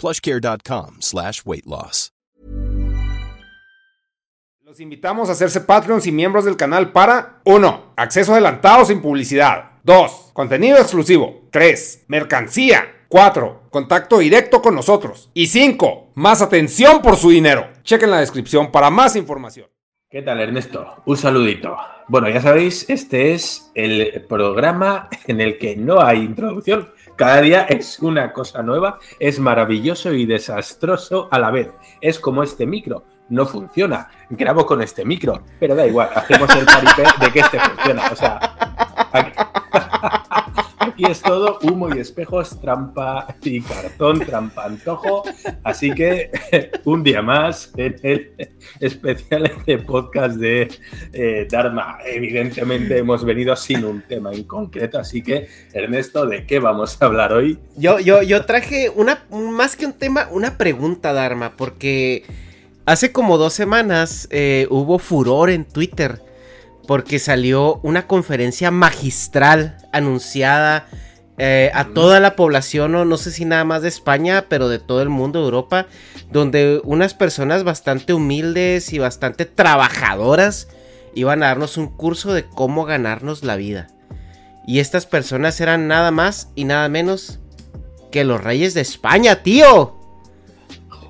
plushcare.com slash weight loss. Los invitamos a hacerse Patreons y miembros del canal para 1. Acceso adelantado sin publicidad. 2. Contenido exclusivo. 3. Mercancía. 4. Contacto directo con nosotros. Y 5. Más atención por su dinero. Chequen la descripción para más información. ¿Qué tal, Ernesto? Un saludito. Bueno, ya sabéis, este es el programa en el que no hay introducción. Cada día es una cosa nueva, es maravilloso y desastroso a la vez. Es como este micro, no funciona. Grabo con este micro, pero da igual, hacemos el paripé de que este funciona. O sea, es todo humo y espejos, trampa y cartón, trampa antojo. Así que un día más en el especial de podcast de eh, Dharma. Evidentemente hemos venido sin un tema en concreto, así que Ernesto, ¿de qué vamos a hablar hoy? Yo, yo, yo traje una, más que un tema, una pregunta, Dharma, porque hace como dos semanas eh, hubo furor en Twitter porque salió una conferencia magistral anunciada eh, a toda la población, no, no sé si nada más de España, pero de todo el mundo, Europa, donde unas personas bastante humildes y bastante trabajadoras iban a darnos un curso de cómo ganarnos la vida. Y estas personas eran nada más y nada menos que los reyes de España, tío.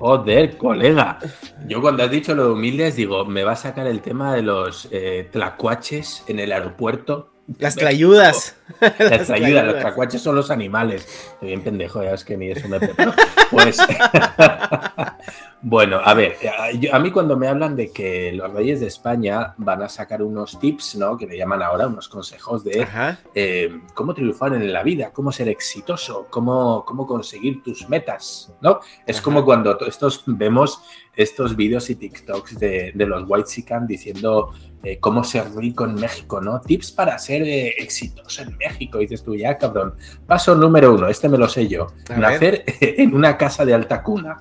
Joder, colega. Yo cuando has dicho lo de humildes, digo, me va a sacar el tema de los eh, tlacuaches en el aeropuerto. Las tlayudas. Las tlayudas, los tlacuaches son los animales. Estoy bien pendejo, ya es que ni eso me preparo. Pues, bueno, a ver, a, yo- a mí cuando me hablan de que los reyes de España van a sacar unos tips, ¿no? Que le llaman ahora unos consejos de eh, cómo triunfar en la vida, cómo ser exitoso, cómo, cómo conseguir tus metas, ¿no? Es Ajá. como cuando to- estos vemos estos vídeos y TikToks de, de los White Sican diciendo eh, cómo ser rico en México, ¿no? Tips para ser eh, exitoso en México. Y dices tú, ya, cabrón. Paso número uno, este me lo sé yo. A Nacer en una casa de alta cuna.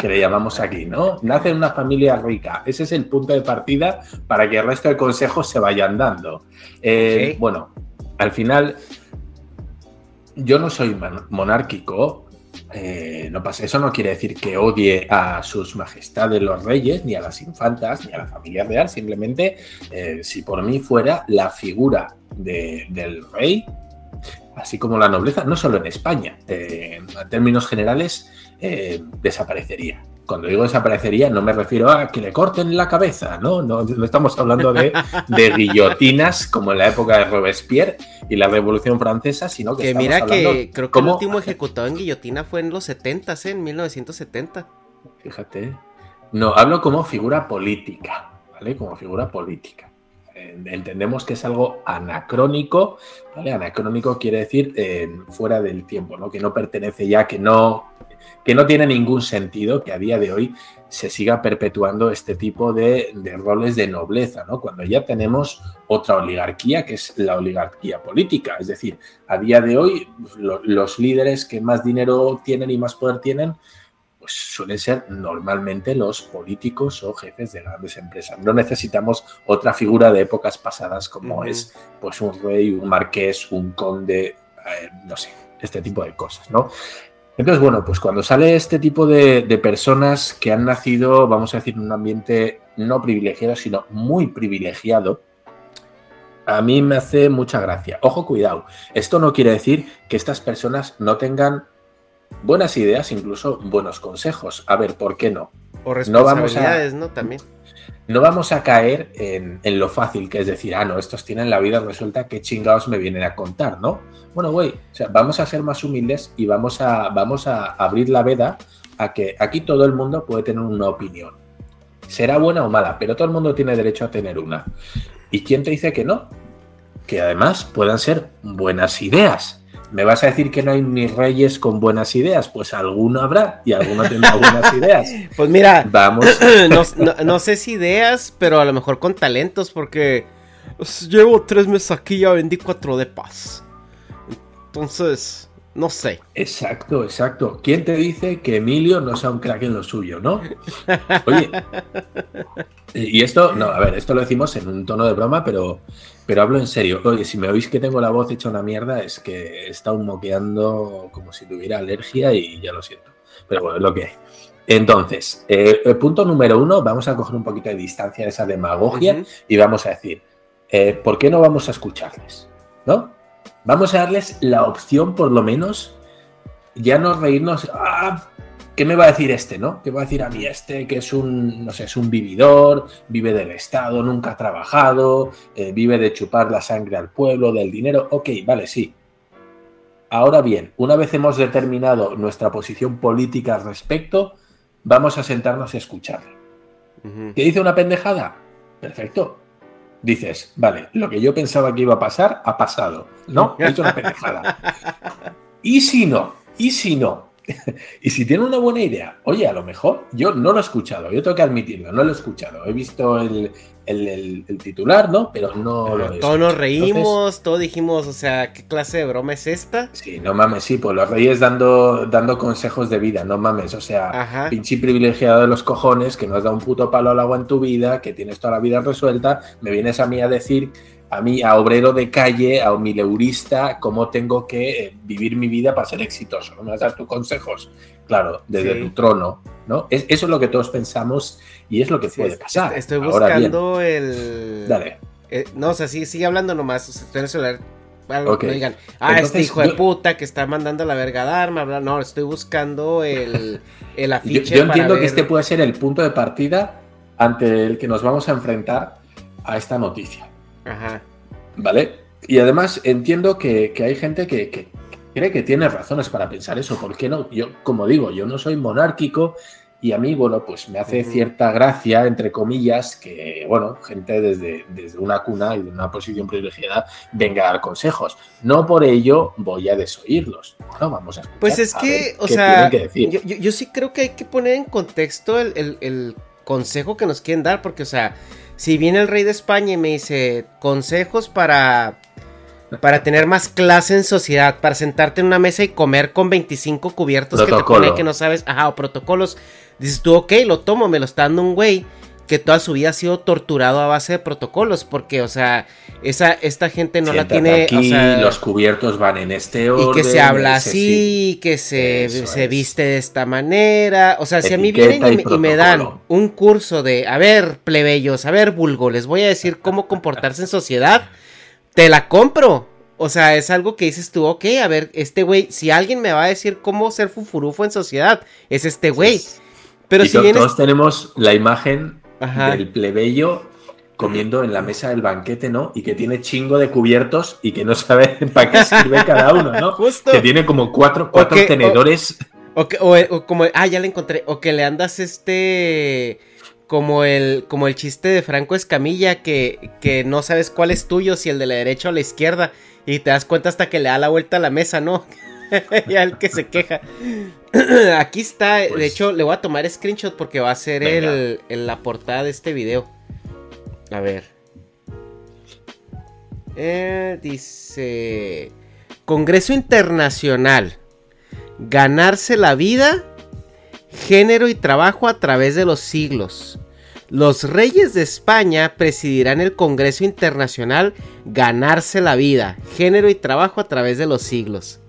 Que le llamamos aquí, ¿no? Nace en una familia rica. Ese es el punto de partida para que el resto de consejos se vayan dando. Eh. Bueno, al final, yo no soy mon- monárquico. eh, no pasa, eso no quiere decir que odie a sus majestades los reyes, ni a las infantas, ni a la familia real. Simplemente, eh, si por mí fuera la figura de- del rey, así como la nobleza, no solo en España, eh, en términos generales, eh, desaparecería. Cuando digo desaparecería, no me refiero a que le corten la cabeza, ¿no? No, no estamos hablando de, de guillotinas como en la época de Robespierre y la Revolución Francesa, sino que, Que estamos mira hablando que creo que el último ejecutado en guillotina fue en los 70, ¿eh? en 1970. Fíjate. No, hablo como figura política, ¿vale? Como figura política. Entendemos que es algo anacrónico, ¿vale? Anacrónico quiere decir eh, fuera del tiempo. Que no pertenece ya, que no, que no tiene ningún sentido que a día de hoy se siga perpetuando este tipo de, roles de nobleza, ¿no? Cuando ya tenemos otra oligarquía, que es la oligarquía política. Es decir, a día de hoy los líderes que más dinero tienen y más poder tienen, pues suelen ser normalmente los políticos o jefes de grandes empresas. No necesitamos otra figura de épocas pasadas como es pues un rey, un marqués, un conde, eh, no sé, este tipo de cosas, ¿no? Entonces, bueno, pues cuando sale este tipo de, personas que han nacido, vamos a decir, en un ambiente no privilegiado, sino muy privilegiado, a mí me hace mucha gracia. Ojo, cuidado. Esto no quiere decir que estas personas no tengan buenas ideas, incluso buenos consejos. A ver, ¿por qué no? O responsabilidades, ¿no? También. No vamos a caer en, en, lo fácil que es decir, ah, no, estos tienen la vida resuelta, qué chingados me vienen a contar, ¿no? Bueno, güey, o sea, vamos a ser más humildes y vamos a, vamos a abrir la veda a que aquí todo el mundo puede tener una opinión. Será buena o mala, pero todo el mundo tiene derecho a tener una. ¿Y quién te dice que no? Que además puedan ser buenas ideas. ¿Me vas a decir que no hay ni reyes con buenas ideas? Pues alguno habrá y alguno tendrá buenas ideas. Pues mira, vamos. No, sé si ideas, pero a lo mejor con talentos, porque pues, llevo tres meses aquí y ya vendí cuatro de paz. Entonces, no sé. Exacto, exacto. ¿Quién te dice que Emilio no sea un crack en lo suyo, no? Oye, y esto, no, a ver, esto lo decimos en un tono de broma, pero, pero hablo en serio. Oye, si me oís que tengo la voz hecha una mierda, es que he estado moqueando como si tuviera alergia y ya lo siento. Pero bueno, es lo que hay. Entonces, eh, el punto número uno, vamos a coger un poquito de distancia de esa demagogia y vamos a decir, eh, ¿por qué no vamos a escucharles? ¿No? Vamos a darles la opción, por lo menos, ya no reírnos. Ah, ¿Qué me va a decir este, no? ¿Qué va a decir a mí este que es un, no sé, es un vividor, vive del Estado, nunca ha trabajado, eh, vive de chupar la sangre al pueblo, del dinero? Ok, vale, sí. Ahora bien, una vez hemos determinado nuestra posición política al respecto, vamos a sentarnos a escucharle. ¿Qué dice una pendejada? Perfecto dices, vale, lo que yo pensaba que iba a pasar, ha pasado. No, es una pendejada. ¿Y si no? ¿Y si no? y si tiene una buena idea, oye, a lo mejor yo no lo he escuchado, yo tengo que admitirlo, no lo he escuchado. He visto el, el, titular, ¿no? Pero no lo Todos nos reímos, todos dijimos, o sea, ¿qué clase de broma es esta? Sí, no mames, sí, pues los reyes dando, dando consejos de vida, no mames, o sea, pinche privilegiado de los cojones, que no has dado un puto palo al agua en tu vida, que tienes toda la vida resuelta, me vienes a mí a decir a mí, a obrero de calle, a mileurista, cómo tengo que eh, vivir mi vida para ser exitoso. ¿no? Me vas a dar tus consejos, claro, desde tu trono, ¿no? Es, eso es lo que todos pensamos y es lo que puede pasar. Estoy buscando el... Dale. Eh, no, o sea, sí, sigue hablando nomás, estoy en el celular. Algo que digan, ah, este hijo de puta que está mandando la verga Dharma, no, estoy buscando el, el afiche. Yo, entiendo que este puede ser el punto de partida ante el que nos vamos a enfrentar a esta noticia. Ajá. ¿Vale? Y además entiendo que, hay gente que, cree que tiene razones para pensar eso. ¿Por qué no? Yo, como digo, yo no soy monárquico y a mí, bueno, pues me hace cierta gracia, entre comillas, que, bueno, gente desde, desde una cuna y de una posición privilegiada venga a dar consejos. No por ello voy a desoírlos. No, vamos a escuchar, Pues es que, o sea, yo, sí creo que hay que poner en contexto el, el consejo que nos quieren dar, porque, o sea, si viene el rey de España y me dice consejos para para tener más clase en sociedad, para sentarte en una mesa y comer con 25 cubiertos que te pone que no sabes, ajá, o protocolos. Dices tú, ok, lo tomo, me lo está dando un güey que toda su vida ha sido torturado a base de protocolos, porque, o sea, esa, esta gente no la tiene. Aquí, los cubiertos van en este orden. Y que se habla así, que se, se viste de esta manera. O sea, si a mí vienen y, me dan un curso de, a ver, plebeyos, a ver, vulgo, les voy a decir cómo comportarse en sociedad, te la compro. O sea, es algo que dices tú, ok, a ver, este güey, si alguien me va a decir cómo ser fufurufo en sociedad, es este güey. Pero si todos tenemos la imagen del plebeyo comiendo en la mesa del banquete, ¿no? Y que tiene chingo de cubiertos y que no sabe para qué sirve cada uno, ¿no? Justo. Que tiene como cuatro, cuatro tenedores. O, o, como, ah, ya le encontré. O que le andas este. Como el, como el chiste de Franco Escamilla, que, que no sabes cuál es tuyo, si el de la derecha o la izquierda. Y te das cuenta hasta que le da la vuelta a la mesa, ¿no? ya el que se queja. Aquí está, de Pues- hecho, le voy a tomar screenshot porque va a ser el- la portada de este video. A ver. Eh, dice: Congreso Internacional. Ganarse la vida, género y trabajo a través de los siglos. Los reyes de España presidirán el Congreso Internacional Ganarse la vida, género y trabajo a través de los siglos.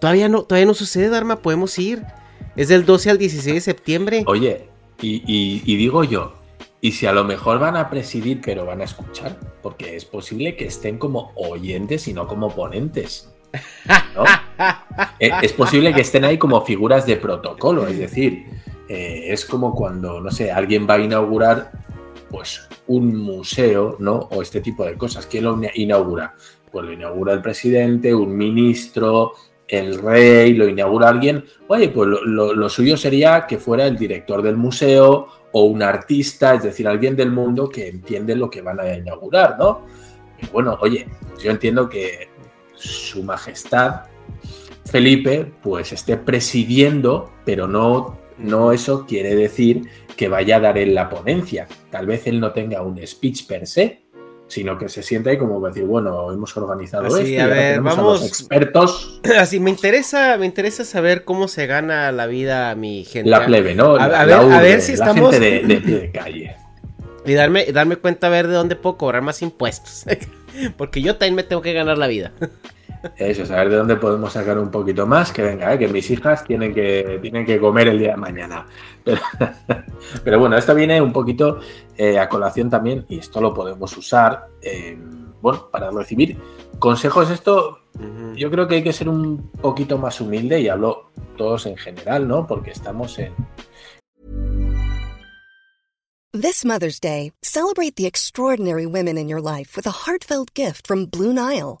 Todavía no, todavía no sucede, Dharma, podemos ir. Es del 12 al 16 de septiembre. Oye, y, y- y digo yo, ¿y si a lo mejor van a presidir pero van a escuchar? Porque es posible que estén como oyentes y no como ponentes. ¿no? Eh, es posible que estén ahí como figuras de protocolo, es decir, eh, es como cuando, no sé, alguien va a inaugurar pues un museo, ¿no? O este tipo de cosas. ¿Quién lo inaugura? Pues lo inaugura el presidente, un ministro, el rey, lo inaugura alguien. Oye, pues lo, suyo sería que fuera el director del museo o un artista, es decir, alguien del mundo que entiende lo que van a inaugurar, ¿no? Bueno, oye, yo entiendo que su majestad Felipe pues esté presidiendo, pero no, no eso quiere decir que vaya a dar en la ponencia. Tal vez él no tenga un speech per se, sino que se sienta ahí como decir, bueno, hemos organizado Así, esto, a ver, a vamos- los expertos, Así, me interesa, me interesa saber cómo se gana la vida mi gente. la plebe, ¿no? A- a ver- a urbe, ver si la estamos- gente de, de de calle. Y darme, darme cuenta a ver de dónde puedo cobrar más impuestos. Porque yo también me tengo que ganar la vida. Eso, saber de dónde podemos sacar un poquito más, que venga, ¿eh? que mis hijas tienen que, tienen que comer el día de mañana. Pero, pero bueno, esto viene un poquito eh, a colación también, y esto lo podemos usar, eh, bueno, para recibir consejos. Esto yo creo que hay que ser un poquito más humilde, y hablo todos en general, ¿no? Porque estamos en, This Mother's Day, celebrate the extraordinary women in your life with a heartfelt gift from Blue Nile.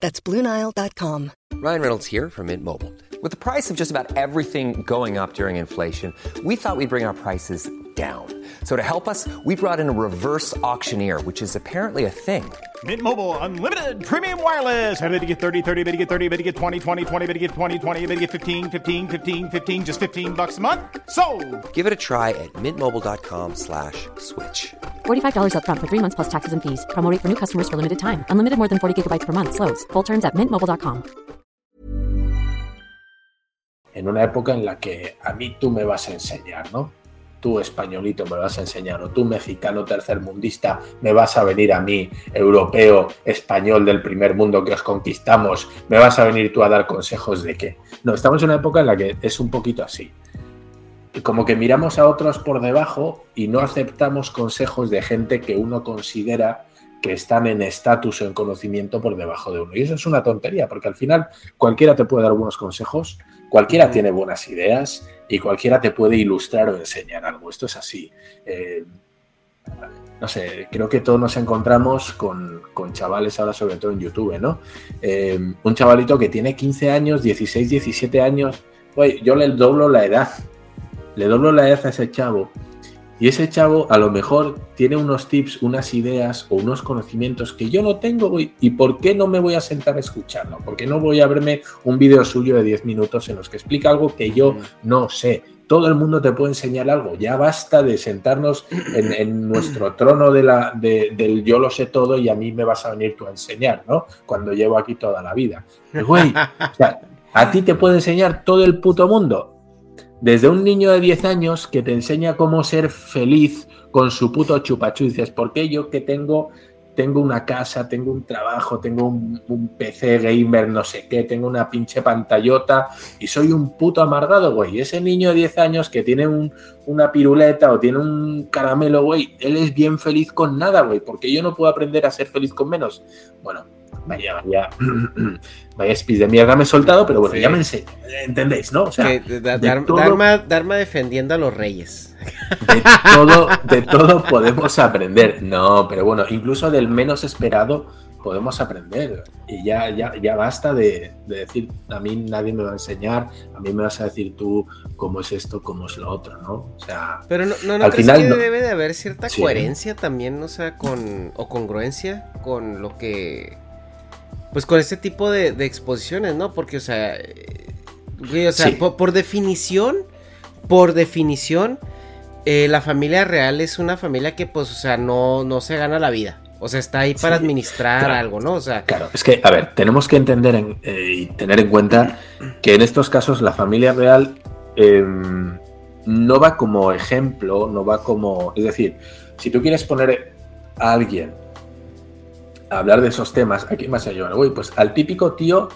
That's BlueNile.com. Ryan Reynolds here from Mint Mobile. With the price of just about everything going up during inflation, we thought we'd bring our prices down. So to help us, we brought in a reverse auctioneer, which is apparently a thing. Mint Mobile unlimited premium wireless. Ready to get 30, 30, bit to get 30, bit to get 20, 20, 20, bit to get 20, 20, bit to get 15, 15, 15, 15 just 15 bucks a month. So, Give it a try at mintmobile.com slash switch. $45 upfront for three months plus taxes and fees. Promo rate for new customers for limited time. Unlimited more than 40 gigabytes per month. Slows. Full terms at mintmobile.com. en una época en la que a mí tú me vas a enseñar, ¿no? Tú españolito me vas a enseñar, o tú mexicano tercermundista me vas a venir a mí, europeo, español del primer mundo que os conquistamos, me vas a venir tú a dar consejos de qué. No, estamos en una época en la que es un poquito así. Como que miramos a otros por debajo y no aceptamos consejos de gente que uno considera que están en estatus o en conocimiento por debajo de uno. Y eso es una tontería, porque al final cualquiera te puede dar buenos consejos, cualquiera tiene buenas ideas y cualquiera te puede ilustrar o enseñar algo. Esto es así. Eh, no sé, creo que todos nos encontramos con, con chavales ahora, sobre todo en YouTube, ¿no? Eh, un chavalito que tiene 15 años, 16, 17 años, güey, yo le doblo la edad, le doblo la edad a ese chavo y ese chavo a lo mejor tiene unos tips, unas ideas o unos conocimientos que yo no tengo. ¿Y por qué no me voy a sentar a escucharlo? ¿Por qué no voy a verme un vídeo suyo de 10 minutos en los que explica algo que yo no sé? Todo el mundo te puede enseñar algo. Ya basta de sentarnos en, en nuestro trono de la, de- del yo lo sé todo y a mí me vas a venir tú a enseñar, ¿no? Cuando llevo aquí toda la vida. Güey, o sea, a ti te puede enseñar todo el puto mundo. Desde un niño de 10 años que te enseña cómo ser feliz con su puto chupachú. Y dices, ¿por qué yo que tengo, tengo una casa, tengo un trabajo, tengo un, un PC gamer, no sé qué, tengo una pinche pantallota y soy un puto amargado, güey? Ese niño de 10 años que tiene un- una piruleta o tiene un caramelo, güey, él es bien feliz con nada, güey, porque yo no puedo aprender a ser feliz con menos. Bueno, vaya, vaya, vaya speech de mierda me he soltado, pero bueno, ya me enseño, ¿entendéis, no? O sea, Dharma, Dharma defendiendo a los reyes. de todo, de todo podemos aprender. No, pero bueno, incluso del menos esperado podemos aprender. Y ya, ya, ya basta de, de decir, a mí nadie me va a enseñar, a mí me vas a decir tú cómo es esto, cómo es lo otro, ¿no? O sea, Pero no, no, ¿no al crees final que no. debe de haber cierta Sí. coherencia también, o sea, con. o congruencia con lo que. Pues con este tipo de, de exposiciones, ¿no? Porque, o sea. güey, o sea, Sí. por, por definición. Por definición. eh, la familia real es una familia que, pues, o sea, no, no se gana la vida. O sea, está ahí para Sí, administrar claro. algo, ¿no? O sea, Claro, es que, a ver, tenemos que entender en- eh, y tener en cuenta que en estos casos la familia real eh, no va como ejemplo, no va como. Es decir, si tú quieres poner a alguien a hablar de esos temas, ¿a quién vas a llevar? Uy, pues al típico tío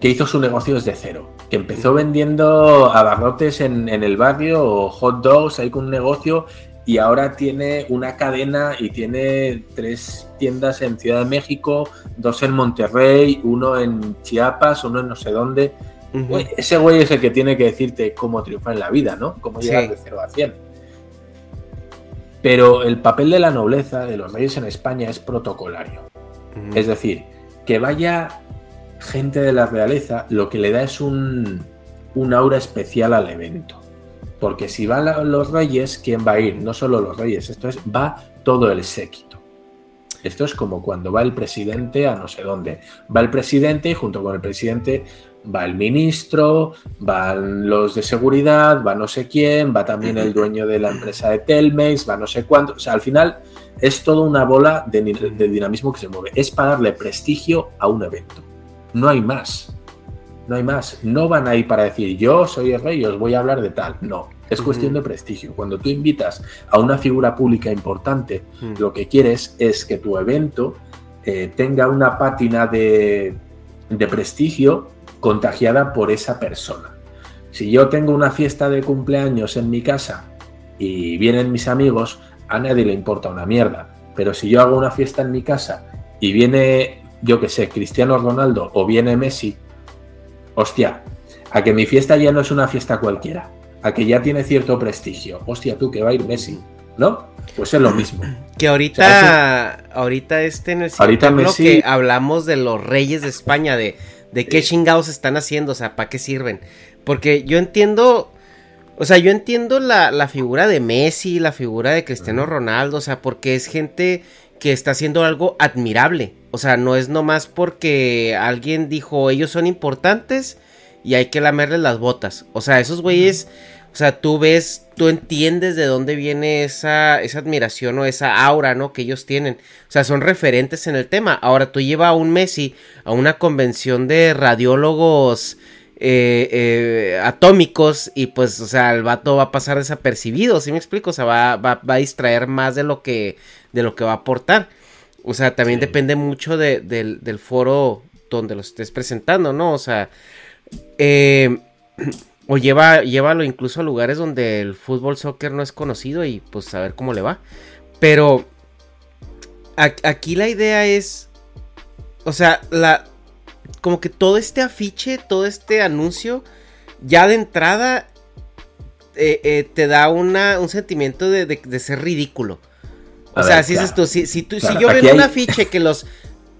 que hizo su negocio desde cero, que empezó vendiendo abarrotes en, en el barrio o hot dogs ahí con un negocio y ahora tiene una cadena y tiene tres tiendas en Ciudad de México, dos en Monterrey, uno en Chiapas, uno en no sé dónde. Ese güey es el que tiene que decirte cómo triunfar en la vida, ¿no? Cómo llegar Sí. de 0 a 100. Pero el papel de la nobleza de los reyes en España es protocolario. Es decir, que vaya gente de la realeza, lo que le da es un, un aura especial al evento. Porque si van los reyes, ¿quién va a ir? No solo los reyes, esto es, va todo el séquito. Esto es como cuando va el presidente a no sé dónde. Va el presidente y junto con el presidente va el ministro, van los de seguridad, va no sé quién, va también el dueño de la empresa de Telmex, va no sé cuánto. O sea, al final es toda una bola de, dinamismo que se mueve. Es para darle prestigio a un evento. No hay más. No hay más. No van ahí para decir yo soy el rey os voy a hablar de tal. No. Es cuestión de prestigio. Cuando tú invitas a una figura pública importante, lo que quieres es que tu evento eh, tenga una pátina de, de prestigio contagiada por esa persona. Si yo tengo una fiesta de cumpleaños en mi casa y vienen mis amigos, a nadie le importa una mierda. Pero si yo hago una fiesta en mi casa y viene, yo que sé, Cristiano Ronaldo o viene Messi, hostia, a que mi fiesta ya no es una fiesta cualquiera, a que ya tiene cierto prestigio. Hostia, tú que va a ir Messi, ¿no? Pues es lo mismo. Que ahorita, ahorita este en el Ahorita Messi- hablamos de los reyes de España, de, de qué chingados están haciendo, o sea, para qué sirven. Porque yo entiendo, o sea, yo entiendo la, la figura de Messi, la figura de Cristiano Ronaldo, o sea, porque es gente que está haciendo algo admirable. O sea, no es nomás porque alguien dijo ellos son importantes y hay que lamerles las botas. O sea, esos güeyes, sea, tú ves, tú entiendes de dónde viene esa, esa admiración o esa aura, ¿no? Que ellos tienen. O sea, son referentes en el tema. Ahora tú llevas a un Messi a una convención de radiólogos eh, eh, atómicos y pues, o sea, el vato va a pasar desapercibido, ¿sí me explico? O sea, va, va, va a distraer más de lo que, de lo que va a aportar. O sea, también Sí. depende mucho de- del, del foro donde lo estés presentando, ¿no? O sea, eh, o lleva, llévalo incluso a lugares donde el fútbol soccer no es conocido y pues a ver cómo le va. Pero a- aquí la idea es, o sea, la, como que todo este afiche, todo este anuncio, ya de entrada eh, eh, te da una, un sentimiento de, de- de ser ridículo. O A sea, ver, si claro. tú, si, si tú- si yo veo un afiche que los,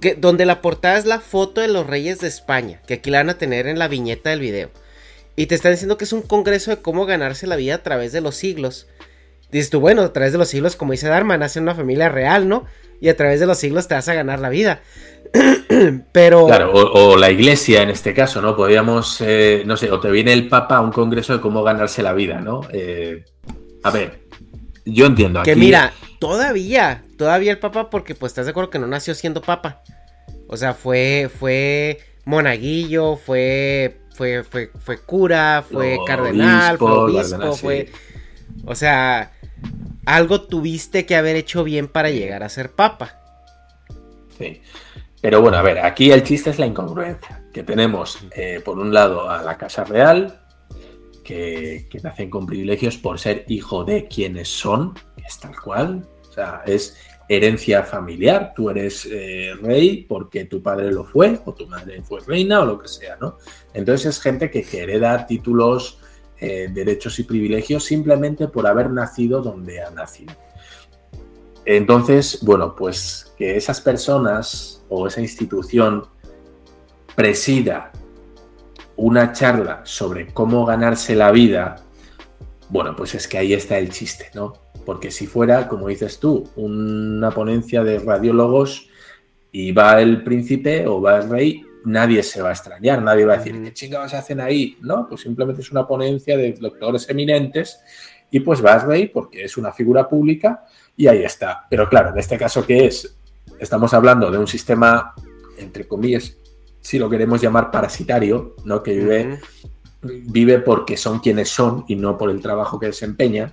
que, donde la portada es la foto de los reyes de España, que aquí la van a tener en la viñeta del video, y te están diciendo que es un congreso de cómo ganarse la vida a través de los siglos. Dices tú, bueno, a través de los siglos, como dice Dharma, nace una familia real, ¿no? Y a través de los siglos te vas a ganar la vida. Pero... Claro, o, o la iglesia en este caso, ¿no? Podríamos, eh, no sé, o te viene el Papa a un congreso de cómo ganarse la vida, ¿no? Eh, a ver, yo entiendo. Que aquí- mira, todavía, todavía el papa, porque pues estás de acuerdo que no nació siendo papa. O sea, fue, fue monaguillo, fue, fue, fue, fue cura, fue cardenal, fue obispo, cardenal, sí. fue... O sea, algo tuviste que haber hecho bien para llegar a ser papa. Sí. Pero bueno, a ver, aquí el chiste es la incongruencia. Que tenemos, eh, por un lado, a la Casa Real, que, que nacen con privilegios por ser hijo de quienes son, que es tal cual. O sea, es herencia familiar. Tú eres eh, rey porque tu padre lo fue, o tu madre fue reina, o lo que sea, ¿no? Entonces es gente que, hereda títulos, eh, derechos y privilegios simplemente por haber nacido donde ha nacido. Entonces, bueno, pues que esas personas o esa institución presida una charla sobre cómo ganarse la vida, bueno, pues es que ahí está el chiste, ¿no? Porque si fuera, como dices tú, una ponencia de radiólogos y va el príncipe o va el rey, nadie se va a extrañar, nadie va a decir, ¿qué chingados hacen ahí? No, pues simplemente es una ponencia de doctores eminentes y pues va el rey porque es una figura pública y ahí está. Pero claro, en este caso, ¿qué es? Estamos hablando de un sistema, entre comillas, si lo queremos llamar parasitario, ¿no? Que vive, vive porque son quienes son y no por el trabajo que desempeña.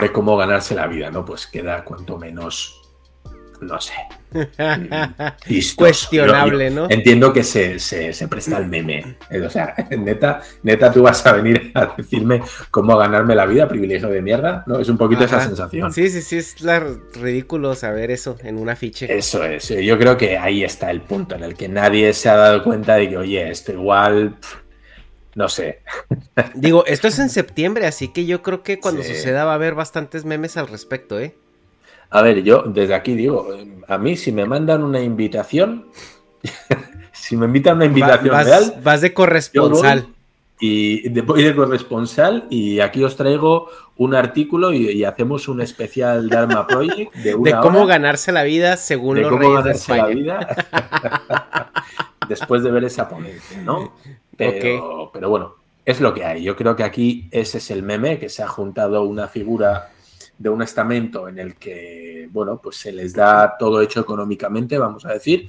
De cómo ganarse la vida, ¿no? Pues queda cuanto menos, no sé. Cuestionable, ¿no? Entiendo que se, se, se presta al meme. Eh, O sea, neta, neta, tú vas a venir a decirme cómo ganarme la vida, privilegio de mierda, ¿no? Es un poquito esa sensación. Sí, sí, sí, es la- ridículo saber eso en un afiche. Eso es, yo creo que ahí está el punto en el que nadie se ha dado cuenta de que, oye, esto igual, no sé. Digo, esto es en septiembre, así que yo creo que cuando Sí. suceda va a haber bastantes memes al respecto, ¿eh? A ver, yo desde aquí digo, a mí si me mandan una invitación, si me invitan una invitación vas, real, vas de corresponsal. y de- voy de corresponsal y aquí os traigo un artículo y, y hacemos un especial Dharma Project de una De cómo hora ganarse la vida según de los cómo reyes de ganarse la España. vida después de ver esa ponencia, ¿no? Pero, pero bueno, es lo que hay. Yo creo que aquí ese es el meme, que se ha juntado una figura de un estamento en el que, bueno, pues se les da todo hecho económicamente, vamos a decir,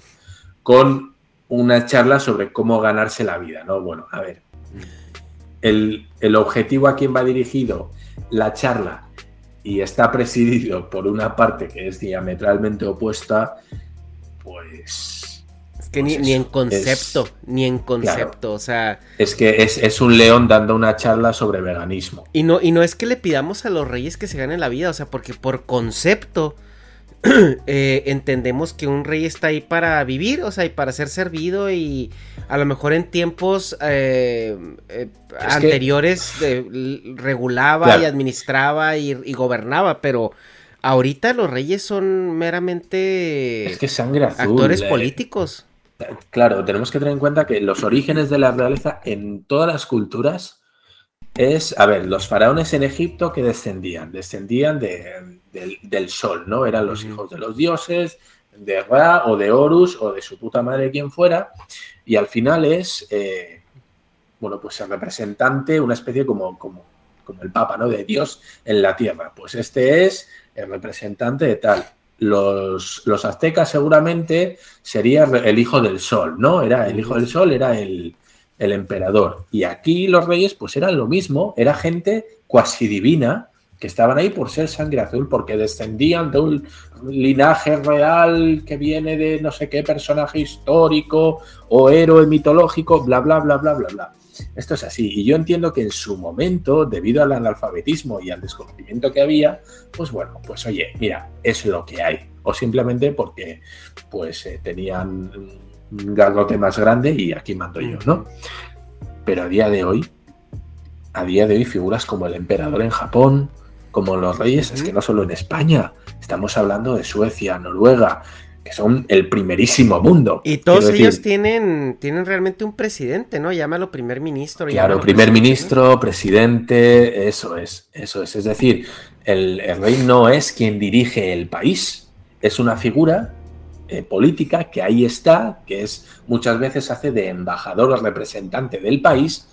con una charla sobre cómo ganarse la vida, ¿no? Bueno, a ver, el, el objetivo a quien va dirigido la charla y está presidido por una parte que es diametralmente opuesta, pues Es que ni, Pues en concepto, ni en concepto, o sea, es que es, es un león dando una charla sobre veganismo. y no, y no es que le pidamos a los reyes que se ganen la vida, o sea, porque por concepto eh, entendemos que un rey está ahí para vivir, o sea, y para ser servido y a lo mejor en tiempos eh, eh, que- anteriores regulaba Claro. y administraba y, y gobernaba, pero ahorita los reyes son meramente Es que sangre azul. actores eh. políticos. Claro, tenemos que tener en cuenta que los orígenes de la realeza en todas las culturas es, a ver, los faraones en Egipto que descendían, descendían de- del, del sol, ¿no? Eran los hijos de los dioses, de Ra o de Horus o de su puta madre quien fuera, y al final es, eh, bueno, pues el representante, una especie como, como, como el Papa, ¿no? De Dios en la tierra. Pues este es el representante de tal. Los, los aztecas seguramente sería el hijo del sol, ¿no? Era el hijo del sol, era el, el emperador. Y aquí los reyes pues eran lo mismo, era gente cuasi divina que estaban ahí por ser sangre azul, porque descendían de un linaje real que viene de no sé qué personaje histórico o héroe mitológico, bla, bla, bla, bla, bla, bla. Esto es así. Y yo entiendo que en su momento, debido al analfabetismo y al desconocimiento que había, pues bueno, pues oye, mira, es lo que hay. O simplemente porque pues eh, tenían un garrote más grande y aquí mando yo, ¿no? Pero a día de hoy, a día de hoy figuras como el emperador en Japón, como los reyes, es que no solo en España, estamos hablando de Suecia, Noruega, que son el primerísimo mundo. Y todos ellos tienen, tienen realmente un presidente, ¿no? Llámalo primer ministro. Claro, primer ministro, presidente, eso es, eso es. Es decir, el, rey no es quien dirige el país, es una figura eh, política que ahí está, que es muchas veces hace de embajador o representante del país,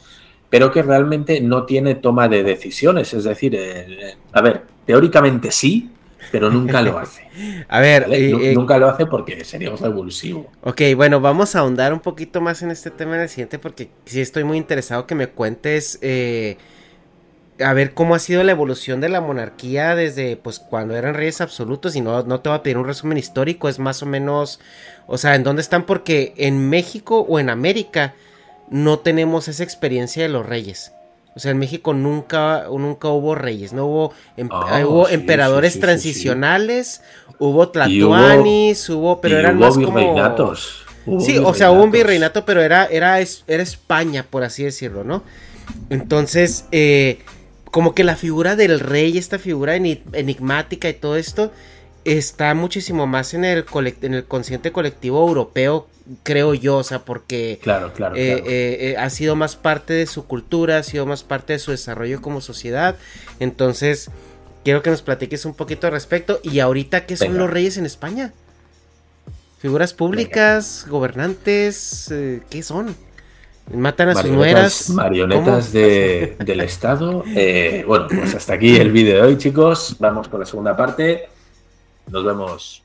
pero que realmente no tiene toma de decisiones. Es decir, eh, a ver, teóricamente sí, pero nunca lo hace. a ver, eh, nunca lo hace porque sería un revulsivo. Ok, bueno, vamos a ahondar un poquito más en este tema en el siguiente porque sí estoy muy interesado que me cuentes eh, a ver cómo ha sido la evolución de la monarquía desde pues cuando eran reyes absolutos y no, no te voy a pedir un resumen histórico, es más o menos, o sea, en dónde están porque en México o en América no tenemos esa experiencia de los reyes. O sea, en México nunca, nunca hubo reyes, no hubo, ah, eh, hubo emperadores transicionales, hubo tlatuanis, hubo, pero eran más como... sí, o sea, hubo un virreinato, pero era, era, era España, por así decirlo, ¿no? Entonces, eh, como que la figura del rey, esta figura enigmática y todo esto, está muchísimo más en el, en el consciente colectivo europeo creo yo, o sea, porque claro, claro, eh, eh, eh, ha sido más parte de su cultura, ha sido más parte de su desarrollo como sociedad. Entonces, quiero que nos platiques un poquito al respecto. Y ahorita, ¿qué son los reyes en España? Figuras públicas, gobernantes, ¿qué son? Matan a sus nueras. Marionetas del Estado. bueno, pues hasta aquí el vídeo de hoy, chicos. Vamos con la segunda parte. Nos vemos.